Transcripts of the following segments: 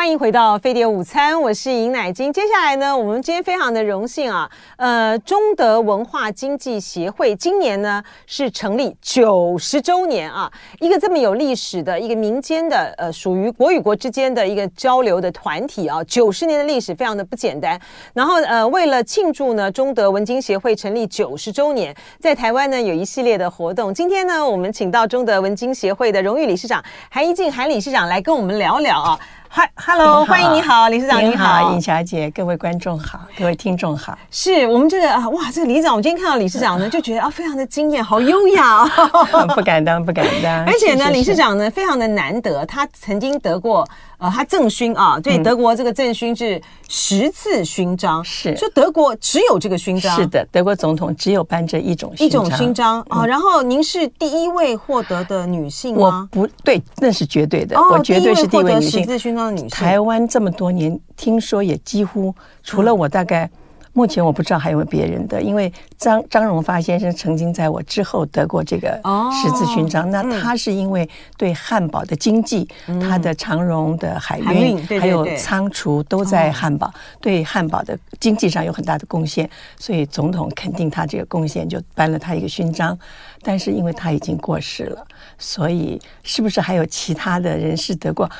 欢迎回到飞碟午餐，我是尹乃金。接下来呢，我们今天非常的荣幸啊，呃，中德文化经济协会今年呢是成立九十周年啊，一个这么有历史的一个民间的呃，属于国与国之间的一个交流的团体啊，九十年的历史非常的不简单。然后呃，为了庆祝呢中德文经协会成立九十周年，在台湾呢有一系列的活动。今天呢，我们请到中德文经协会的荣誉理事长韩一静韩理事长来跟我们聊聊啊。嗨，Hello，欢迎你好，理事长你好，尹小姐，各位观众好，各位听众好。是我们这个啊，哇，这个理事长，我今天看到理事长呢，就觉得啊，非常的惊艳，好优雅哦。不敢当，不敢当。而且呢，理事长呢，非常的难得，他曾经得过。呃，他赠勋啊，对德国这个赠勋是十字勋章，是说德国只有这个勋章，是的，德国总统只有颁这一种勋章，一种勋章啊。然后您是第一位获得的女性吗？我不对，那是绝对的，我绝对是第一位女性。十字勋章的女性，台湾这么多年，听说也几乎除了我，大概。目前我不知道还有没有别人的，因为张张荣发先生曾经在我之后得过这个十字勋章。哦、那他是因为对汉堡的经济，嗯、他的长荣的海运，海运对对对，还有仓储都在汉堡，哦、对汉堡的经济上有很大的贡献，所以总统肯定他这个贡献，就颁了他一个勋章。但是因为他已经过世了，所以是不是还有其他的人士得过？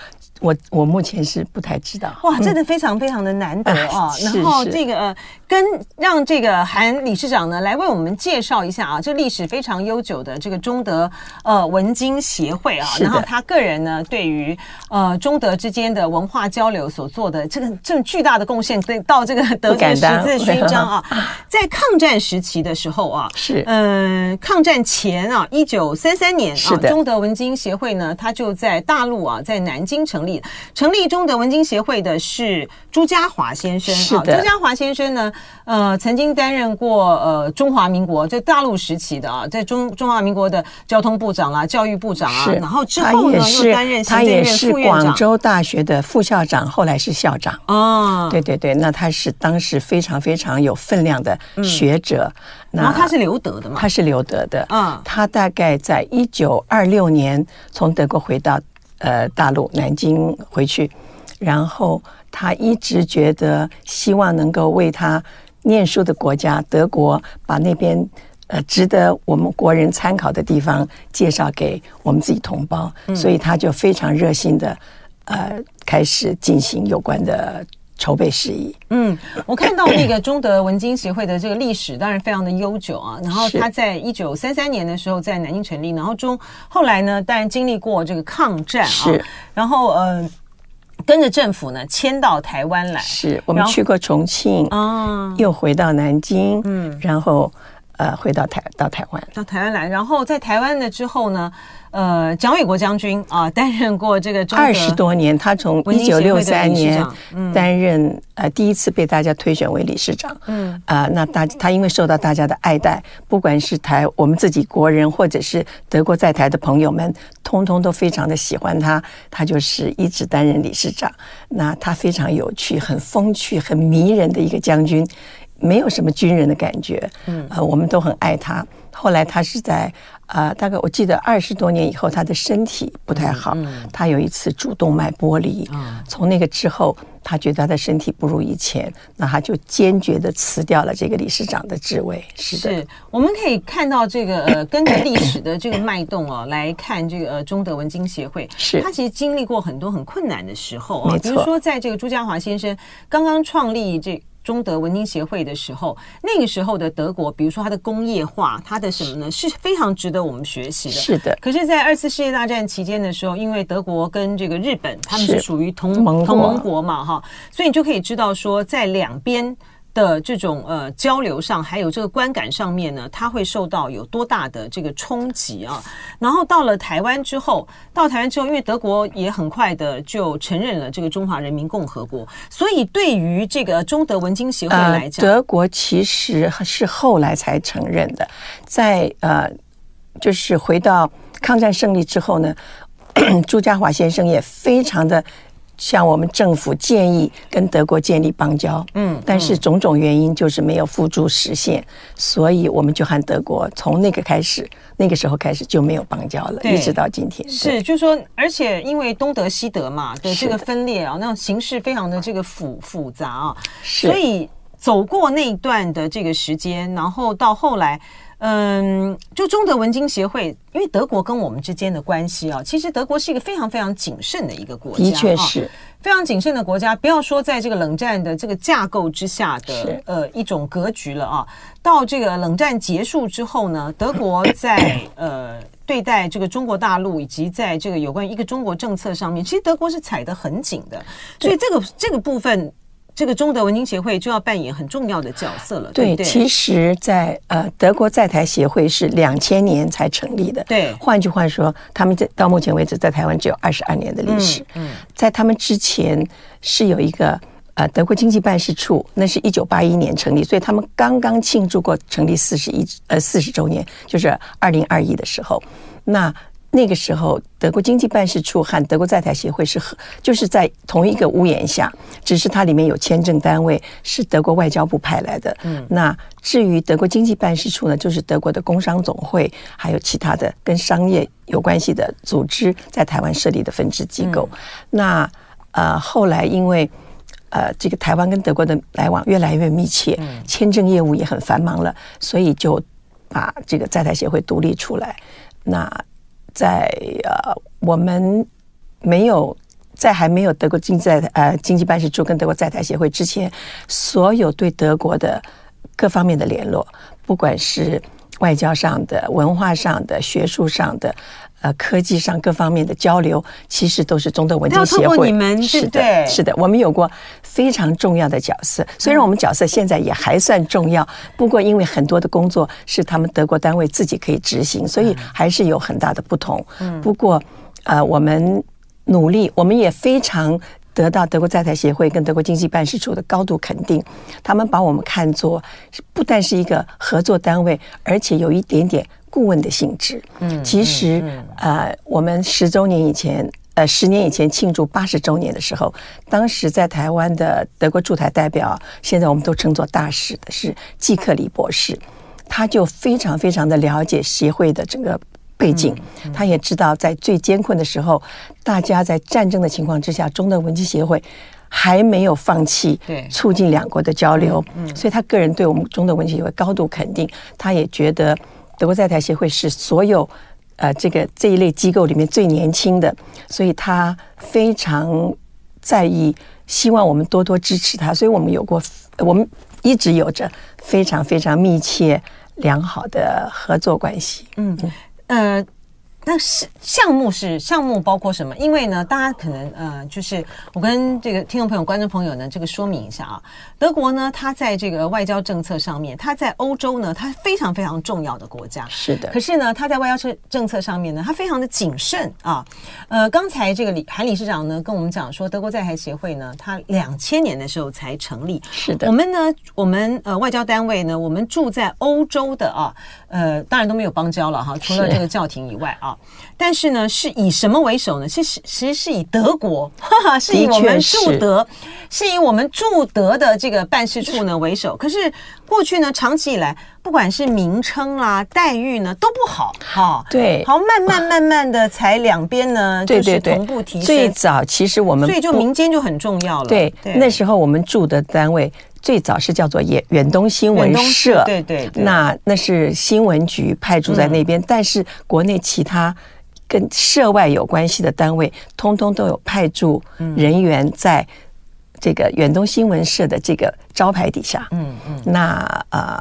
我我目前是不太知道。哇，真的非常非常的难得啊！然后这个呃，跟让这个韩理事长呢来为我们介绍一下啊，这历史非常悠久的这个中德呃文经协会啊，然后他个人呢对于呃中德之间的文化交流所做的这个这么巨大的贡献，对到这个德国十字勋章 啊，在抗战时期的时候啊，是嗯、呃，抗战前啊，一九三三年啊，中德文经协会呢，他就在大陆啊，在南京成立。成立中德文经协会的是朱家华先生。啊，朱家华先生呢，呃，曾经担任过呃中华民国在大陆时期的啊，在中中华民国的交通部长啊、教育部长啊，然后之后呢又担任行政院副院长。广州大学的副校长，后来是校长。哦，对对对，那他是当时非常非常有分量的学者。然后他是留德的嘛？他是留德的。嗯，他大概在一九二六年从德国回到。呃，大陆南京回去，然后他一直觉得希望能够为他念书的国家德国，把那边呃值得我们国人参考的地方介绍给我们自己同胞，嗯、所以他就非常热心的呃开始进行有关的。筹备事宜。嗯，我看到那个中德文经协会的这个历史，当然非常的悠久啊。然后他在一九三三年的时候在南京成立，然后中后来呢，当然经历过这个抗战啊。然后呃，跟着政府呢迁到台湾来。是我们去过重庆，嗯，又回到南京，嗯，然后呃回到台到台湾，到台湾来。然后在台湾了之后呢。呃，蒋纬国将军啊，担任过这个二十多年。他从一九六三年担任、嗯、呃第一次被大家推选为理事长。嗯啊、呃，那大他因为受到大家的爱戴，不管是台我们自己国人，或者是德国在台的朋友们，通通都非常的喜欢他。他就是一直担任理事长。那他非常有趣、很风趣、很迷人的一个将军，没有什么军人的感觉。嗯，呃，我们都很爱他。后来他是在。啊、呃，大概我记得二十多年以后，他的身体不太好。嗯嗯、他有一次主动脉剥离，嗯、从那个之后，他觉得他的身体不如以前，那他就坚决的辞掉了这个理事长的职位。是的，是我们可以看到这个呃，跟着历史的这个脉动哦，来看这个呃中德文经协会，是他其实经历过很多很困难的时候。比如说在这个朱家华先生刚刚创立这。中德文经协会的时候，那个时候的德国，比如说它的工业化，它的什么呢，是非常值得我们学习的。是的。可是，在二次世界大战期间的时候，因为德国跟这个日本，他们是属于同盟同盟国嘛，哈，所以你就可以知道说，在两边。的这种呃交流上，还有这个观感上面呢，它会受到有多大的这个冲击啊？然后到了台湾之后，到台湾之后，因为德国也很快的就承认了这个中华人民共和国，所以对于这个中德文经协会来讲，德国其实是后来才承认的，在呃，就是回到抗战胜利之后呢，朱家驊先生也非常的。向我们政府建议跟德国建立邦交，嗯，但是种种原因就是没有付诸实现，所以我们就和德国从那个开始，那个时候开始就没有邦交了，一直到今天。是，就是说，而且因为东德西德嘛的这个分裂啊，那形势非常的这个复复杂啊，所以走过那一段的这个时间，然后到后来。嗯，就中德文经协会，因为德国跟我们之间的关系啊，其实德国是一个非常非常谨慎的一个国家，的确是、啊、非常谨慎的国家。不要说在这个冷战的这个架构之下的呃一种格局了啊，到这个冷战结束之后呢，德国在 呃对待这个中国大陆以及在这个有关一个中国政策上面，其实德国是踩得很紧的，所以这个这个部分。这个中德文经协会就要扮演很重要的角色了，对其实在，在呃德国在台协会是两千年才成立的，对。换句话说，他们这到目前为止在台湾只有二十二年的历史。嗯，嗯在他们之前是有一个呃德国经济办事处，那是一九八一年成立，所以他们刚刚庆祝过成立四十一呃四十周年，就是二零二一的时候，那。那个时候，德国经济办事处和德国在台协会是和就是在同一个屋檐下，只是它里面有签证单位是德国外交部派来的。嗯，那至于德国经济办事处呢，就是德国的工商总会，还有其他的跟商业有关系的组织在台湾设立的分支机构。嗯、那呃，后来因为呃这个台湾跟德国的来往越来越密切，签证业务也很繁忙了，所以就把这个在台协会独立出来。那在呃，我们没有在还没有德国经济呃经济办事处跟德国在台协会之前，所有对德国的各方面的联络，不管是外交上的、文化上的、学术上的、呃科技上各方面的交流，其实都是中德文经协会。你们是的，是的，我们有过非常重要的角色。虽然我们角色现在也还算重要，不过因为很多的工作是他们德国单位自己可以执行，所以还是有很大的不同。不过呃，我们努力，我们也非常。得到德国在台协会跟德国经济办事处的高度肯定，他们把我们看作不但是一个合作单位，而且有一点点顾问的性质。嗯，其实呃，我们十周年以前，呃，十年以前庆祝八十周年的时候，当时在台湾的德国驻台代表，现在我们都称作大使的是季克里博士，他就非常非常的了解协会的整个。背景，他也知道，在最艰困的时候，大家在战争的情况之下，中德文基协会还没有放弃促进两国的交流，所以他个人对我们中德文基协会高度肯定。他也觉得德国在台协会是所有呃这个这一类机构里面最年轻的，所以他非常在意，希望我们多多支持他。所以我们有过，我们一直有着非常非常密切良好的合作关系。嗯。呃，那是项目是项目包括什么？因为呢，大家可能呃，就是我跟这个听众朋友、观众朋友呢，这个说明一下啊。德国呢，它在这个外交政策上面，它在欧洲呢，它非常非常重要的国家。是的。可是呢，它在外交政政策上面呢，它非常的谨慎啊。呃，刚才这个李韩理事长呢跟我们讲说，德国在台协会呢，它两千年的时候才成立。是的。我们呢，我们呃外交单位呢，我们住在欧洲的啊。呃，当然都没有邦交了哈，除了这个教廷以外啊。但是呢，是以什么为首呢？其实其实是以德国，哈哈，是以我们驻德，是以我们驻德的这个办事处呢为首。可是过去呢，长期以来，不管是名称啦、待遇呢，都不好哈。对，好，慢慢慢慢的才两边呢，就是同步提升。最早其实我们，所以就民间就很重要了。对，对那时候我们驻的单位。最早是叫做远远东新闻社，对对对，那那是新闻局派驻在那边，嗯、但是国内其他跟涉外有关系的单位，通通都有派驻人员在这个远东新闻社的这个招牌底下，嗯嗯，那呃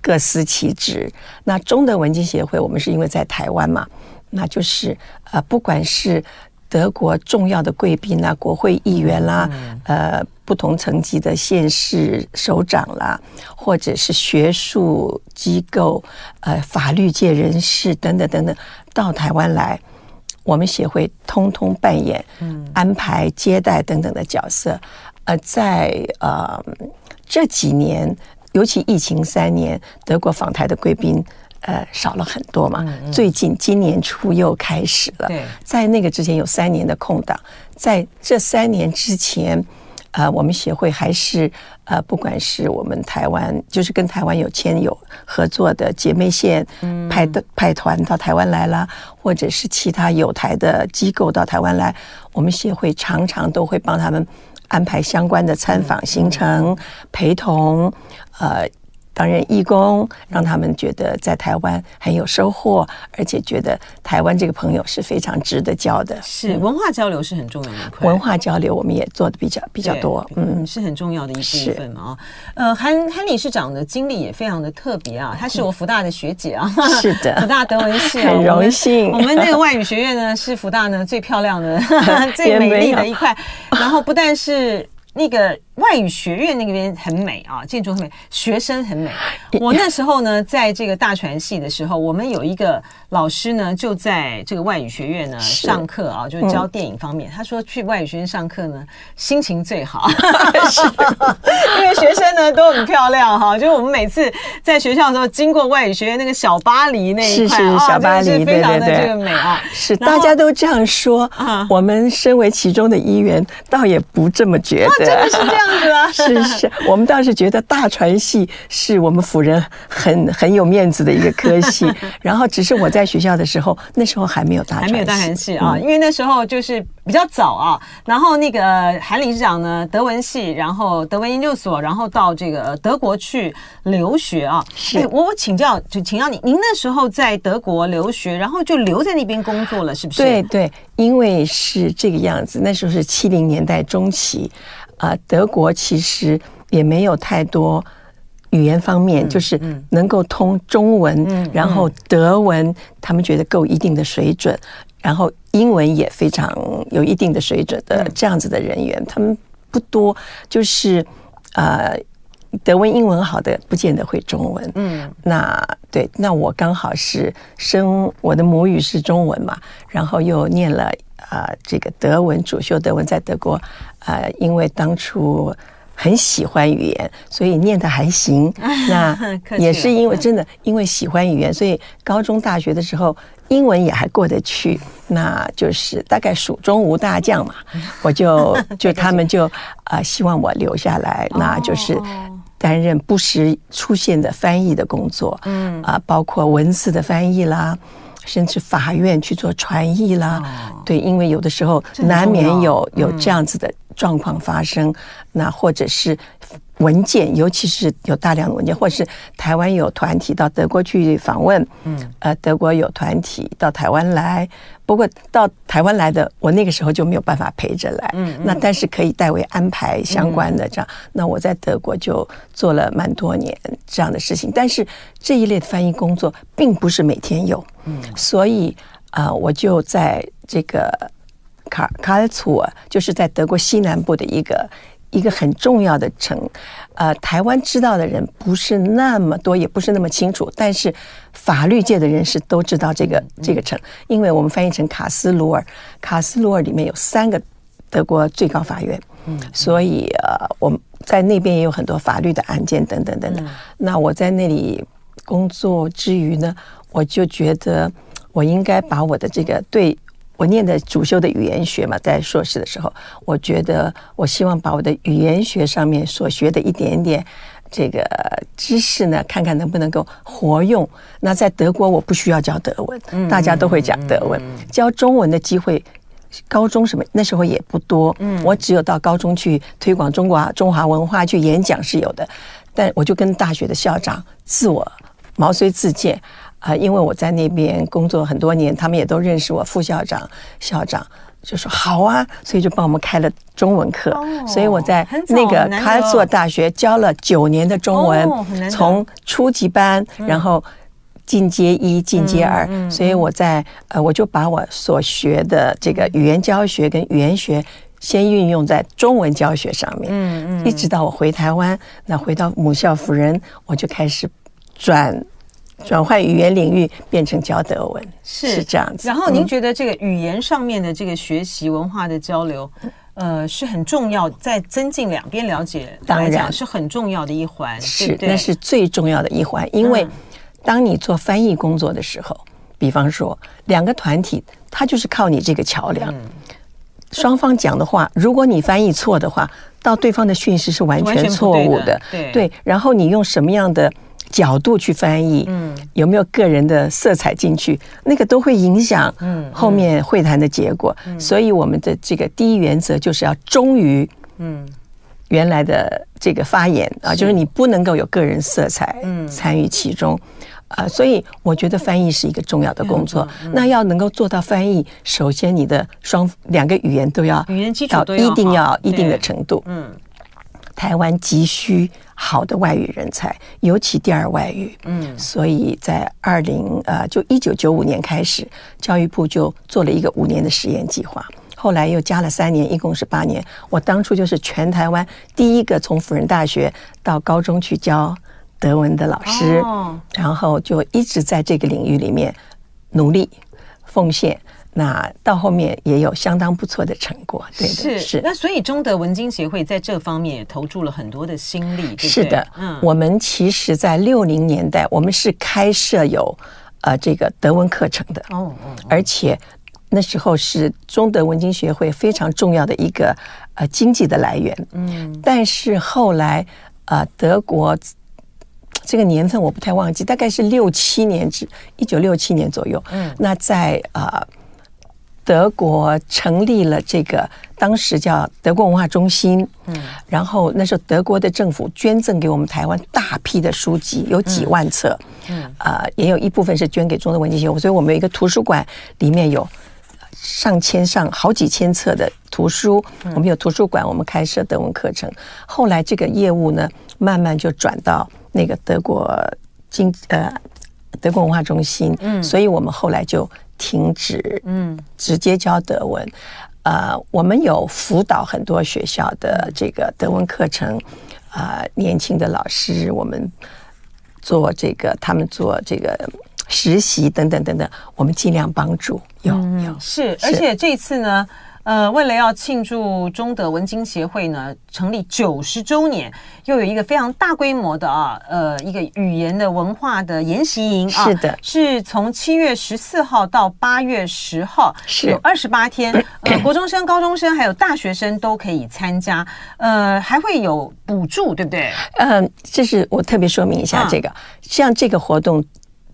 各司其职。那中德文经协会，我们是因为在台湾嘛，那就是呃不管是。德国重要的贵宾啊，国会议员啦，呃，不同层级的县市首长啦，或者是学术机构、呃，法律界人士等等等等，到台湾来，我们协会通通扮演安排、接待等等的角色。呃，在呃这几年，尤其疫情三年，德国访台的贵宾。呃少了很多嘛。嗯嗯、最近今年初又开始了，对在那个之前有三年的空档，在这三年之前，呃，我们协会还是呃，不管是我们台湾，就是跟台湾有签有合作的姐妹线，派的派团到台湾来了，或者是其他有台的机构到台湾来，我们协会常常都会帮他们安排相关的参访行程，陪同，呃。担任义工，让他们觉得在台湾很有收获，而且觉得台湾这个朋友是非常值得交的。是文化交流是很重要的一块，文化交流我们也做的比较比较多，嗯，是很重要的一部分嘛啊。呃，韩韩理事长的经历也非常的特别啊，她是我福大的学姐啊，是的，福大德文系很荣幸。我们那个外语学院呢，是福大呢最漂亮的、最美丽的一块，然后不但是那个。外语学院那边很美啊，建筑很美，学生很美。我那时候呢，在这个大传系的时候，我们有一个老师呢，就在这个外语学院呢上课啊，就是教电影方面。他说去外语学院上课呢，心情最好，因为学生呢都很漂亮哈。就是我们每次在学校的时候，经过外语学院那个小巴黎那一块啊，小巴黎非常的这个美啊。是大家都这样说啊，我们身为其中的一员，倒也不这么觉得，真的是这样。这样子啊，是是，我们倒是觉得大传系是我们辅仁很很有面子的一个科系。然后，只是我在学校的时候，那时候还没有大传系，还没有大传系啊，因为那时候就是比较早啊。然后那个韩理事长呢，德文系，然后德文研究所，然后到这个德国去留学啊。是，我我请教，就请教你，您那时候在德国留学，然后就留在那边工作了，是不是？对对，因为是这个样子，那时候是七零年代中期。啊，德国其实也没有太多语言方面，就是能够通中文，然后德文他们觉得够一定的水准，然后英文也非常有一定的水准的这样子的人员，他们不多，就是呃，德文、英文好的不见得会中文。嗯，那对，那我刚好是生我的母语是中文嘛，然后又念了啊、呃、这个德文主修德文，在德国。呃，因为当初很喜欢语言，所以念的还行。那也是因为真的，因为喜欢语言，所以高中、大学的时候英文也还过得去。那就是大概蜀中无大将嘛，我就就他们就啊、呃、希望我留下来，那就是担任不时出现的翻译的工作。嗯啊，包括文字的翻译啦。甚至法院去做传译啦，哦、对，因为有的时候难免有有这样子的状况发生，嗯、那或者是文件，尤其是有大量的文件，或者是台湾有团体到德国去访问，嗯，呃，德国有团体到台湾来。不过到台湾来的，我那个时候就没有办法陪着来。嗯，那但是可以代为安排相关的这样。那我在德国就做了蛮多年这样的事情。但是这一类的翻译工作并不是每天有。嗯，所以啊，我就在这个卡卡尔茨尔，就是在德国西南部的一个。一个很重要的城，呃，台湾知道的人不是那么多，也不是那么清楚，但是法律界的人士都知道这个这个城，因为我们翻译成卡斯鲁尔，卡斯鲁尔里面有三个德国最高法院，嗯，所以呃，我们在那边也有很多法律的案件等等等等。那我在那里工作之余呢，我就觉得我应该把我的这个对。我念的主修的语言学嘛，在硕士的时候，我觉得我希望把我的语言学上面所学的一点点这个知识呢，看看能不能够活用。那在德国，我不需要教德文，大家都会讲德文，教中文的机会，高中什么那时候也不多。嗯，我只有到高中去推广中国中华文化去演讲是有的，但我就跟大学的校长自我毛遂自荐。啊，因为我在那边工作很多年，他们也都认识我。副校长、校长就说好啊，所以就帮我们开了中文课。哦、所以我在那个卡尔佐大学教了九年的中文，哦、从初级班，然后进阶一、进阶二。嗯、所以我在呃，我就把我所学的这个语言教学跟语言学先运用在中文教学上面。嗯嗯，一直到我回台湾，那回到母校辅仁，我就开始转。转换语言领域变成教德文是是这样子。然后您觉得这个语言上面的这个学习、文化的交流，呃，是很重要，在增进两边了解当然是很重要的一环。是，那是最重要的一环，因为当你做翻译工作的时候，比方说两个团体，它就是靠你这个桥梁。双方讲的话，如果你翻译错的话，到对方的讯息是完全错误的。对，对，然后你用什么样的角度去翻译，嗯，有没有个人的色彩进去，那个都会影响嗯后面会谈的结果。所以我们的这个第一原则就是要忠于嗯原来的这个发言啊，就是你不能够有个人色彩参与其中。啊，所以我觉得翻译是一个重要的工作。那要能够做到翻译，首先你的双两个语言都要语言基础都一定要一定的程度。嗯，台湾急需好的外语人才，尤其第二外语。嗯，所以在二零呃，就一九九五年开始，教育部就做了一个五年的实验计划，后来又加了三年，一共是八年。我当初就是全台湾第一个从辅仁大学到高中去教。德文的老师，然后就一直在这个领域里面努力奉献。那到后面也有相当不错的成果，对的，是是。那所以中德文经协会在这方面也投注了很多的心力，对对是的。嗯，我们其实，在六零年代，我们是开设有呃这个德文课程的。哦哦。而且那时候是中德文经协会非常重要的一个呃经济的来源。嗯。但是后来呃德国。这个年份我不太忘记，大概是六七年至一九六七年左右。嗯，那在啊、呃、德国成立了这个当时叫德国文化中心。嗯，然后那时候德国的政府捐赠给我们台湾大批的书籍，有几万册。嗯，啊、呃，也有一部分是捐给中德文经协会，所以我们有一个图书馆，里面有上千上好几千册的图书。我们有图书馆，我们开设德文课程。后来这个业务呢，慢慢就转到。那个德国经呃德国文化中心，嗯，所以我们后来就停止嗯。直接教德文，呃，我们有辅导很多学校的这个德文课程，啊、呃，年轻的老师我们做这个，他们做这个实习等等等等，我们尽量帮助，有有。是，而且这次呢。呃，为了要庆祝中德文经协会呢成立九十周年，又有一个非常大规模的啊，呃，一个语言的文化的研习营啊，是的，是从七月十四号到八月十号，是有二十八天，呃，国中生、高中生还有大学生都可以参加，呃，还会有补助，对不对？嗯、呃，这是我特别说明一下这个，啊、像这个活动。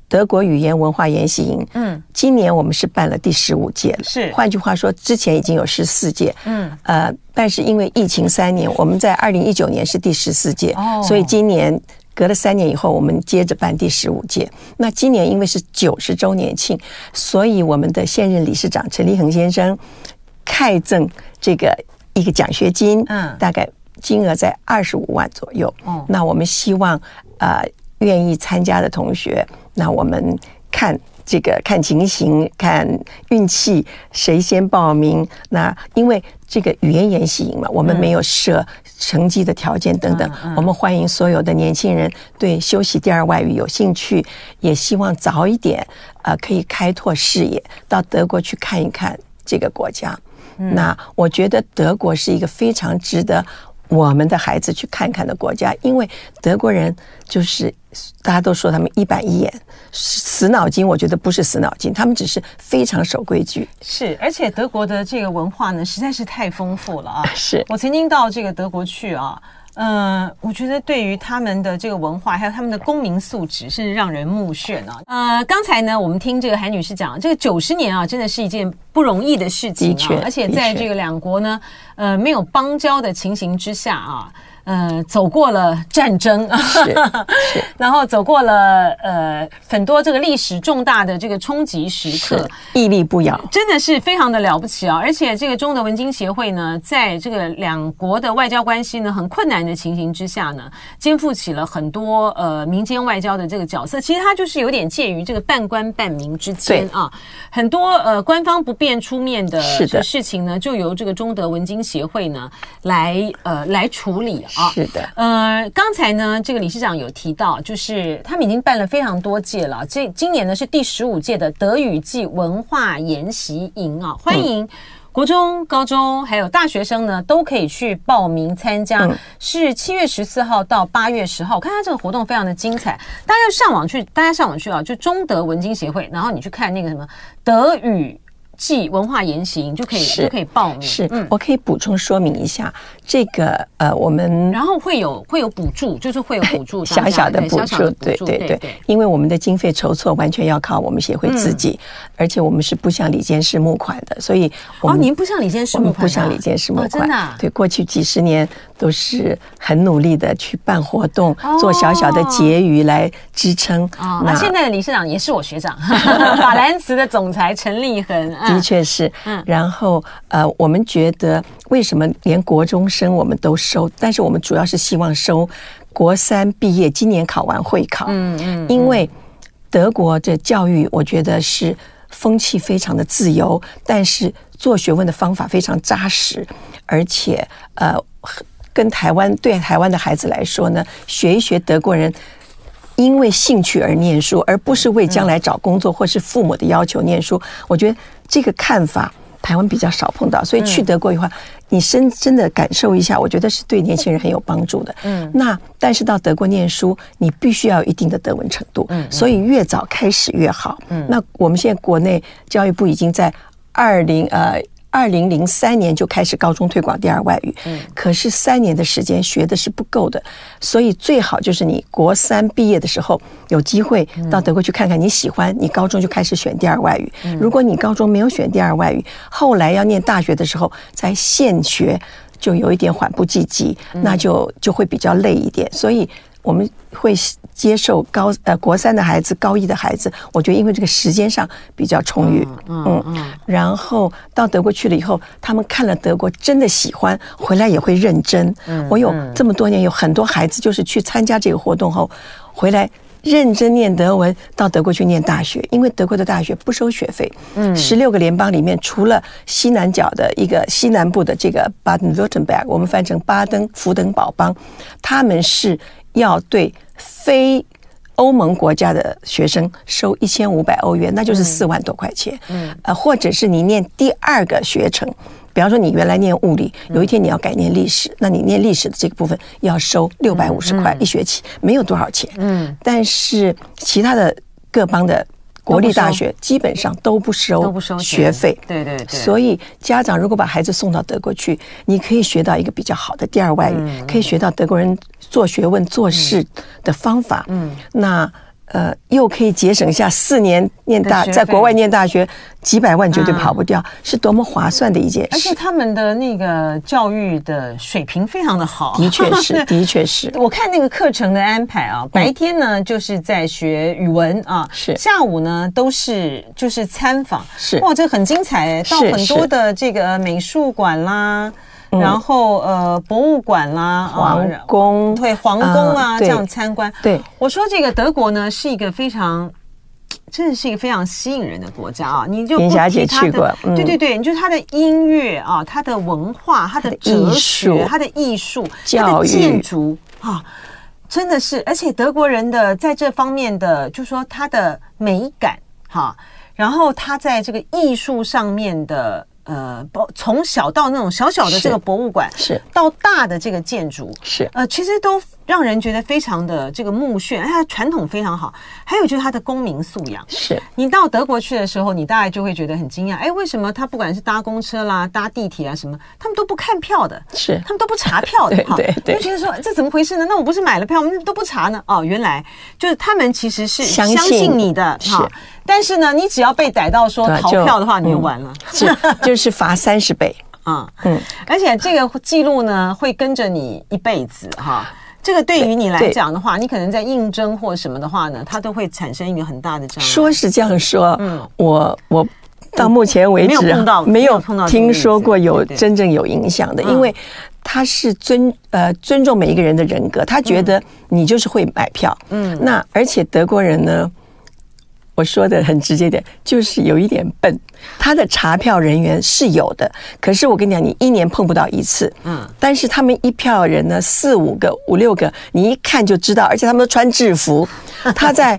德国语言文化研习营，嗯，今年我们是办了第十五届了。是，换句话说，之前已经有十四届，嗯，呃，但是因为疫情三年，我们在二零一九年是第十四届，哦，所以今年隔了三年以后，我们接着办第十五届。那今年因为是九十周年庆，所以我们的现任理事长陈立恒先生开赠这个一个奖学金，嗯，大概金额在二十五万左右。哦，那我们希望呃愿意参加的同学。那我们看这个看情形，看运气，谁先报名？那因为这个语言研习营嘛，我们没有设成绩的条件等等，我们欢迎所有的年轻人对修习第二外语有兴趣，也希望早一点呃可以开拓视野，到德国去看一看这个国家。那我觉得德国是一个非常值得。我们的孩子去看看的国家，因为德国人就是大家都说他们一板一眼、死脑筋。我觉得不是死脑筋，他们只是非常守规矩。是，而且德国的这个文化呢，实在是太丰富了啊！是我曾经到这个德国去啊。嗯、呃，我觉得对于他们的这个文化，还有他们的公民素质，是让人目眩啊。呃，刚才呢，我们听这个韩女士讲，这个九十年啊，真的是一件不容易的事情啊。而且在这个两国呢，呃，没有邦交的情形之下啊。呃，走过了战争，是，是 然后走过了呃很多这个历史重大的这个冲击时刻，屹立不摇，真的是非常的了不起啊！而且这个中德文经协会呢，在这个两国的外交关系呢很困难的情形之下呢，肩负起了很多呃民间外交的这个角色。其实它就是有点介于这个半官半民之间啊，很多呃官方不便出面的事情呢，就由这个中德文经协会呢来呃来处理啊。是的，呃，刚才呢，这个理事长有提到，就是他们已经办了非常多届了。这今年呢是第十五届的德语季文化研习营啊，欢迎国中、高中还有大学生呢，都可以去报名参加。嗯、是七月十四号到八月十号，我看他这个活动非常的精彩。大家上网去，大家上网去啊，就中德文经协会，然后你去看那个什么德语。记文化言行就可以就可以报名。是，我可以补充说明一下，这个呃，我们然后会有会有补助，就是会有补助，小小的补助，对对对。因为我们的经费筹措完全要靠我们协会自己，而且我们是不向李监事募款的，所以哦，您不向李监事募款，不向李监事募款，真的。对，过去几十年都是很努力的去办活动，做小小的结余来支撑。那现在的理事长也是我学长，法兰茨的总裁陈立恒。的确是，嗯，然后呃，我们觉得为什么连国中生我们都收？但是我们主要是希望收国三毕业，今年考完会考，嗯嗯，因为德国的教育我觉得是风气非常的自由，但是做学问的方法非常扎实，而且呃，跟台湾对台湾的孩子来说呢，学一学德国人。因为兴趣而念书，而不是为将来找工作或是父母的要求念书。我觉得这个看法台湾比较少碰到，所以去德国的话，你深深的感受一下，我觉得是对年轻人很有帮助的。嗯，那但是到德国念书，你必须要有一定的德文程度，嗯，所以越早开始越好。嗯，那我们现在国内教育部已经在二零呃。二零零三年就开始高中推广第二外语，嗯，可是三年的时间学的是不够的，所以最好就是你国三毕业的时候有机会到德国去看看，你喜欢，你高中就开始选第二外语。如果你高中没有选第二外语，后来要念大学的时候再现学，就有一点缓不济急，那就就会比较累一点，所以。我们会接受高呃国三的孩子，高一的孩子，我觉得因为这个时间上比较充裕，嗯嗯，嗯，然后到德国去了以后，他们看了德国真的喜欢，回来也会认真。嗯，我有这么多年有很多孩子就是去参加这个活动后回来。认真念德文，到德国去念大学，因为德国的大学不收学费。嗯，十六个联邦里面，除了西南角的一个西南部的这个巴登 württemberg，我们翻成巴登福登堡邦，他们是要对非欧盟国家的学生收一千五百欧元，那就是四万多块钱。嗯，呃，或者是你念第二个学程。比方说，你原来念物理，有一天你要改念历史，那你念历史的这个部分要收六百五十块一学期，没有多少钱。嗯，但是其他的各邦的国立大学基本上都不收学费。对对对。所以家长如果把孩子送到德国去，你可以学到一个比较好的第二外语，可以学到德国人做学问做事的方法。嗯，那。呃，又可以节省下四年念大，在国外念大学几百万绝对跑不掉，是多么划算的一件事。而且他们的那个教育的水平非常的好，的确是，的确是。我看那个课程的安排啊，白天呢就是在学语文啊，是下午呢都是就是参访，是哇，这很精彩，到很多的这个美术馆啦。然后呃，博物馆啦，皇宫对皇宫啊，这样参观。对，我说这个德国呢，是一个非常，真的是一个非常吸引人的国家啊！你就不提它的，对对对，你就它的音乐啊，它的文化，它的哲学，它的艺术，它的建筑啊，真的是，而且德国人的在这方面的，就说它的美感哈，然后他在这个艺术上面的。呃，从小到那种小小的这个博物馆，是。到大的这个建筑，是。呃，其实都让人觉得非常的这个目眩，哎，传统非常好。还有就是他的公民素养，是你到德国去的时候，你大概就会觉得很惊讶，哎，为什么他不管是搭公车啦、搭地铁啊什么，他们都不看票的，是他们都不查票的，哈，对对，就觉得说这怎么回事呢？那我不是买了票，我们都不查呢？哦，原来就是他们其实是相信你的，哈。但是呢，你只要被逮到说逃票的话，你就完了，是就是罚三十倍 啊，嗯，而且这个记录呢会跟着你一辈子哈。这个对于你来讲的话，你可能在应征或什么的话呢，它都会产生一个很大的障碍。说是这样说，嗯，我我到目前为止没有碰到，没有碰到听说过有真正有影响的，因为他是尊呃尊重每一个人的人格，他觉得你就是会买票，嗯，那而且德国人呢。我说的很直接点，就是有一点笨。他的查票人员是有的，可是我跟你讲，你一年碰不到一次。嗯，但是他们一票人呢，四五个、五六个，你一看就知道，而且他们都穿制服。他在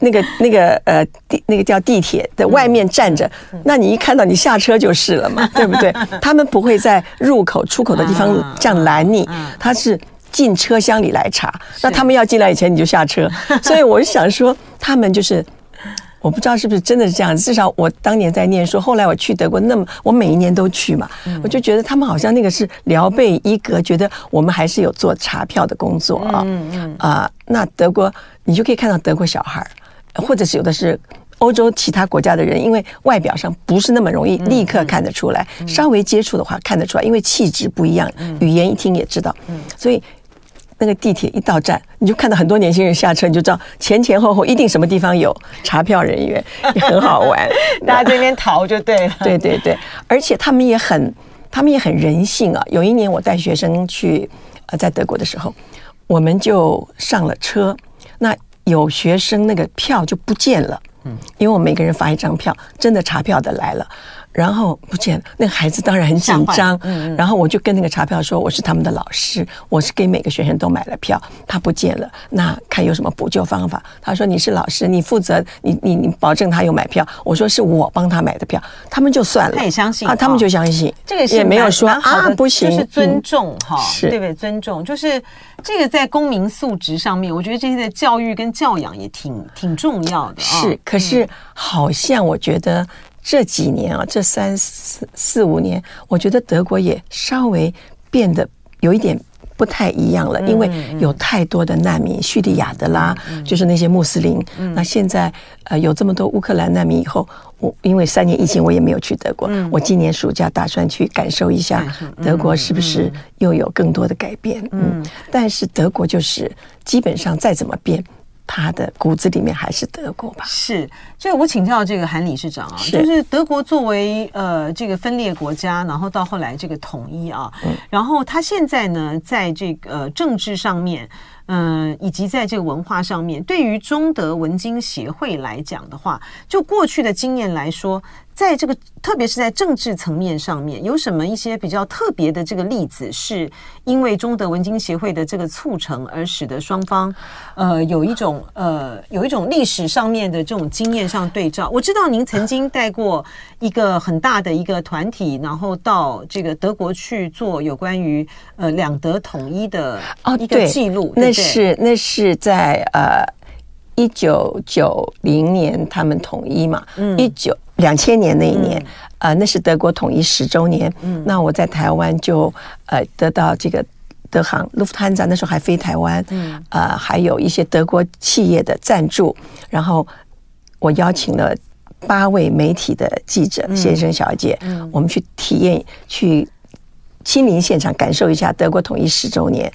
那个那个呃地那个叫地铁的外面站着，那你一看到你下车就是了嘛，对不对？他们不会在入口出口的地方这样拦你，他是进车厢里来查。那他们要进来以前你就下车，所以我就想说，他们就是。我不知道是不是真的是这样，至少我当年在念书，后来我去德国，那么我每一年都去嘛，我就觉得他们好像那个是聊备一格，觉得我们还是有做查票的工作啊，啊，那德国你就可以看到德国小孩，或者是有的是欧洲其他国家的人，因为外表上不是那么容易立刻看得出来，稍微接触的话看得出来，因为气质不一样，语言一听也知道，嗯。所以。那个地铁一到站，你就看到很多年轻人下车，你就知道前前后后一定什么地方有查票人员，也很好玩。大家这边逃就对了。对对对，而且他们也很，他们也很人性啊。有一年我带学生去，呃，在德国的时候，我们就上了车，那有学生那个票就不见了，嗯，因为我们每个人发一张票，真的查票的来了。然后不见了，那个孩子当然很紧张。嗯，然后我就跟那个查票说：“我是他们的老师，我是给每个学生都买了票，他不见了，那看有什么补救方法。”他说：“你是老师，你负责，你你你保证他有买票。”我说：“是我帮他买的票。”他们就算了，他也相信啊，他们就相信。这个也没有说啊，不行，就是尊重哈，对不对？尊重就是这个在公民素质上面，我觉得这些的教育跟教养也挺挺重要的。是，可是好像我觉得。这几年啊，这三四四五年，我觉得德国也稍微变得有一点不太一样了，因为有太多的难民，叙利亚的啦，就是那些穆斯林。那现在呃有这么多乌克兰难民以后，我因为三年疫情，我也没有去德国。我今年暑假打算去感受一下德国是不是又有更多的改变。嗯，但是德国就是基本上再怎么变。他的骨子里面还是德国吧？是，所以我请教这个韩理事长啊，是就是德国作为呃这个分裂国家，然后到后来这个统一啊，嗯、然后他现在呢，在这个、呃、政治上面，嗯、呃，以及在这个文化上面，对于中德文经协会来讲的话，就过去的经验来说。在这个，特别是在政治层面上面，有什么一些比较特别的这个例子，是因为中德文经协会的这个促成，而使得双方，呃，有一种呃，有一种历史上面的这种经验上对照。我知道您曾经带过一个很大的一个团体，然后到这个德国去做有关于呃两德统一的一个记录。哦，对，那是那是在呃一九九零年他们统一嘛，嗯，一九。两千年那一年，嗯、呃，那是德国统一十周年。嗯，那我在台湾就呃得到这个德航 Lufthansa 那时候还飞台湾，嗯，呃，还有一些德国企业的赞助，然后我邀请了八位媒体的记者、嗯、先生小姐，嗯，我们去体验，去亲临现场感受一下德国统一十周年。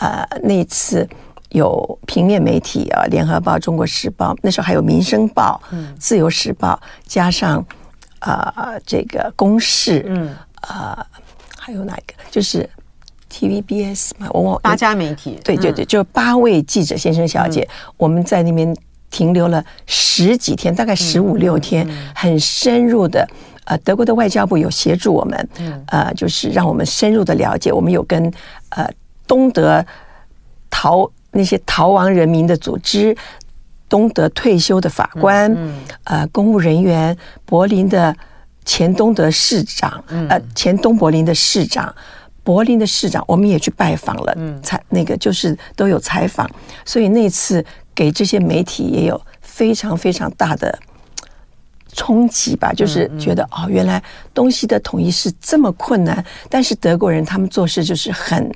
呃，那次。有平面媒体啊，《联合报》《中国时报》，那时候还有《民生报》、《自由时报》，加上啊、呃、这个《公视》，嗯啊、呃，还有哪一个？就是 TVBS 嘛，我我八家媒体，对对对，就八位记者先生小姐，嗯、我们在那边停留了十几天，大概十五六天，嗯、很深入的。呃，德国的外交部有协助我们，嗯呃，就是让我们深入的了解。我们有跟呃东德逃。那些逃亡人民的组织，东德退休的法官，嗯嗯、呃，公务人员，柏林的前东德市长，嗯、呃，前东柏林的市长，柏林的市长，我们也去拜访了，采、嗯、那个就是都有采访，所以那次给这些媒体也有非常非常大的冲击吧，就是觉得、哦，原来东西的统一是这么困难，但是德国人他们做事就是很。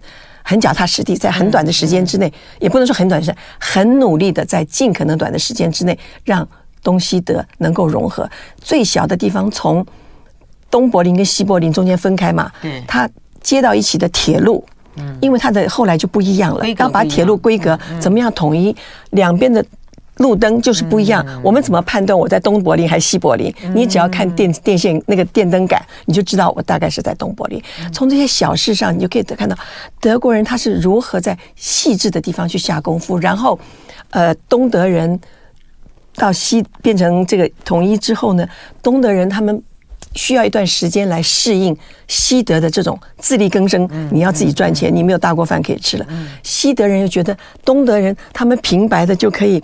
很脚踏实地，在很短的时间之内，也不能说很短时间，很努力的在尽可能短的时间之内，让东西德能够融合。最小的地方，从东柏林跟西柏林中间分开嘛，它接到一起的铁路，因为它的后来就不一样了，要把铁路规格怎么样统一，两边的。路灯就是不一样，我们怎么判断我在东柏林还是西柏林？你只要看电电线那个电灯杆，你就知道我大概是在东柏林。从这些小事上，你就可以看到德国人他是如何在细致的地方去下功夫。然后，呃，东德人到西变成这个统一之后呢，东德人他们需要一段时间来适应西德的这种自力更生，你要自己赚钱，你没有大锅饭可以吃了。西德人又觉得东德人他们平白的就可以，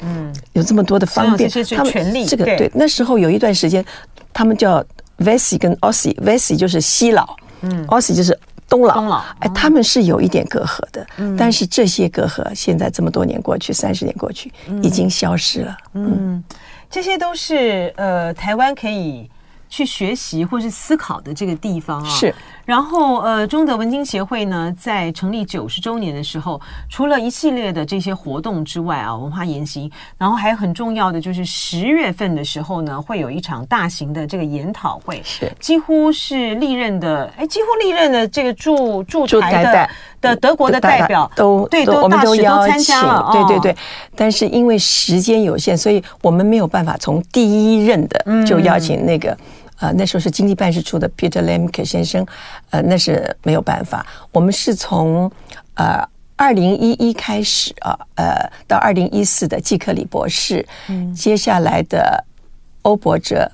有这么多的方便，他们这个对。那时候有一段时间，他们叫 Vessi 跟 Ossi，Vessi 就是西老，嗯，Ossi 就是东老，东老，哎，他们是有一点隔阂的，但是这些隔阂现在这么多年过去，三十年过去，已经消失了。嗯，这些都是呃，台湾可以。去学习或是思考的这个地方啊，是。然后呃，中德文经协会呢，在成立九十周年的时候，除了一系列的这些活动之外啊，文化研习，然后还有很重要的就是十月份的时候呢，会有一场大型的这个研讨会，是几乎是历任的哎，几乎历任的这个驻驻台的的德国的代表都对，都我们都邀请，对对对。哦、但是因为时间有限，所以我们没有办法从第一任的就邀请那个。嗯呃，那时候是经济办事处的 Peter Lemke 先生，呃，那是没有办法。我们是从呃二零一一开始啊，呃，到二零一四的季克里博士，嗯，接下来的欧博哲，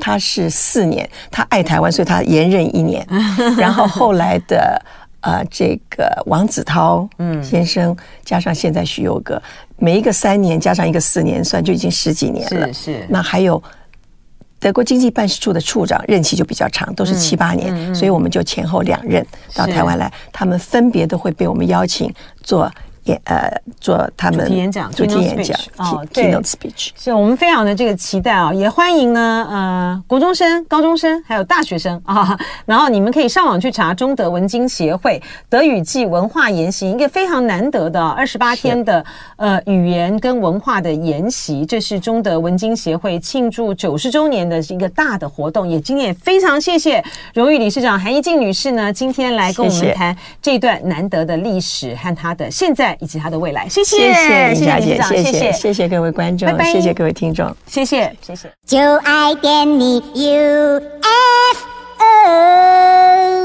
他是四年，他爱台湾，所以他延任一年。然后后来的呃这个王子涛嗯先生，加上现在徐有格，每一个三年加上一个四年，算就已经十几年了。是是，那还有。德国经济办事处的处长任期就比较长，都是七八年，嗯嗯嗯、所以我们就前后两任到台湾来，他们分别都会被我们邀请做。也呃，做他们主题演讲，主题演讲哦，对，speech，是我们非常的这个期待啊，也欢迎呢呃，国中生、高中生还有大学生啊，然后你们可以上网去查中德文经协会德语暨文化研习，一个非常难得的二十八天的呃语言跟文化的研习，这是中德文经协会庆祝九十周年的一个大的活动，也今天也非常谢谢荣誉理事长韩一静女士呢，今天来跟我们谈这段难得的历史和她的现在。以及他的未来。谢谢，谢谢，谢谢，谢谢各位观众，谢谢各位听众，谢谢，谢谢。就爱点你，U F O。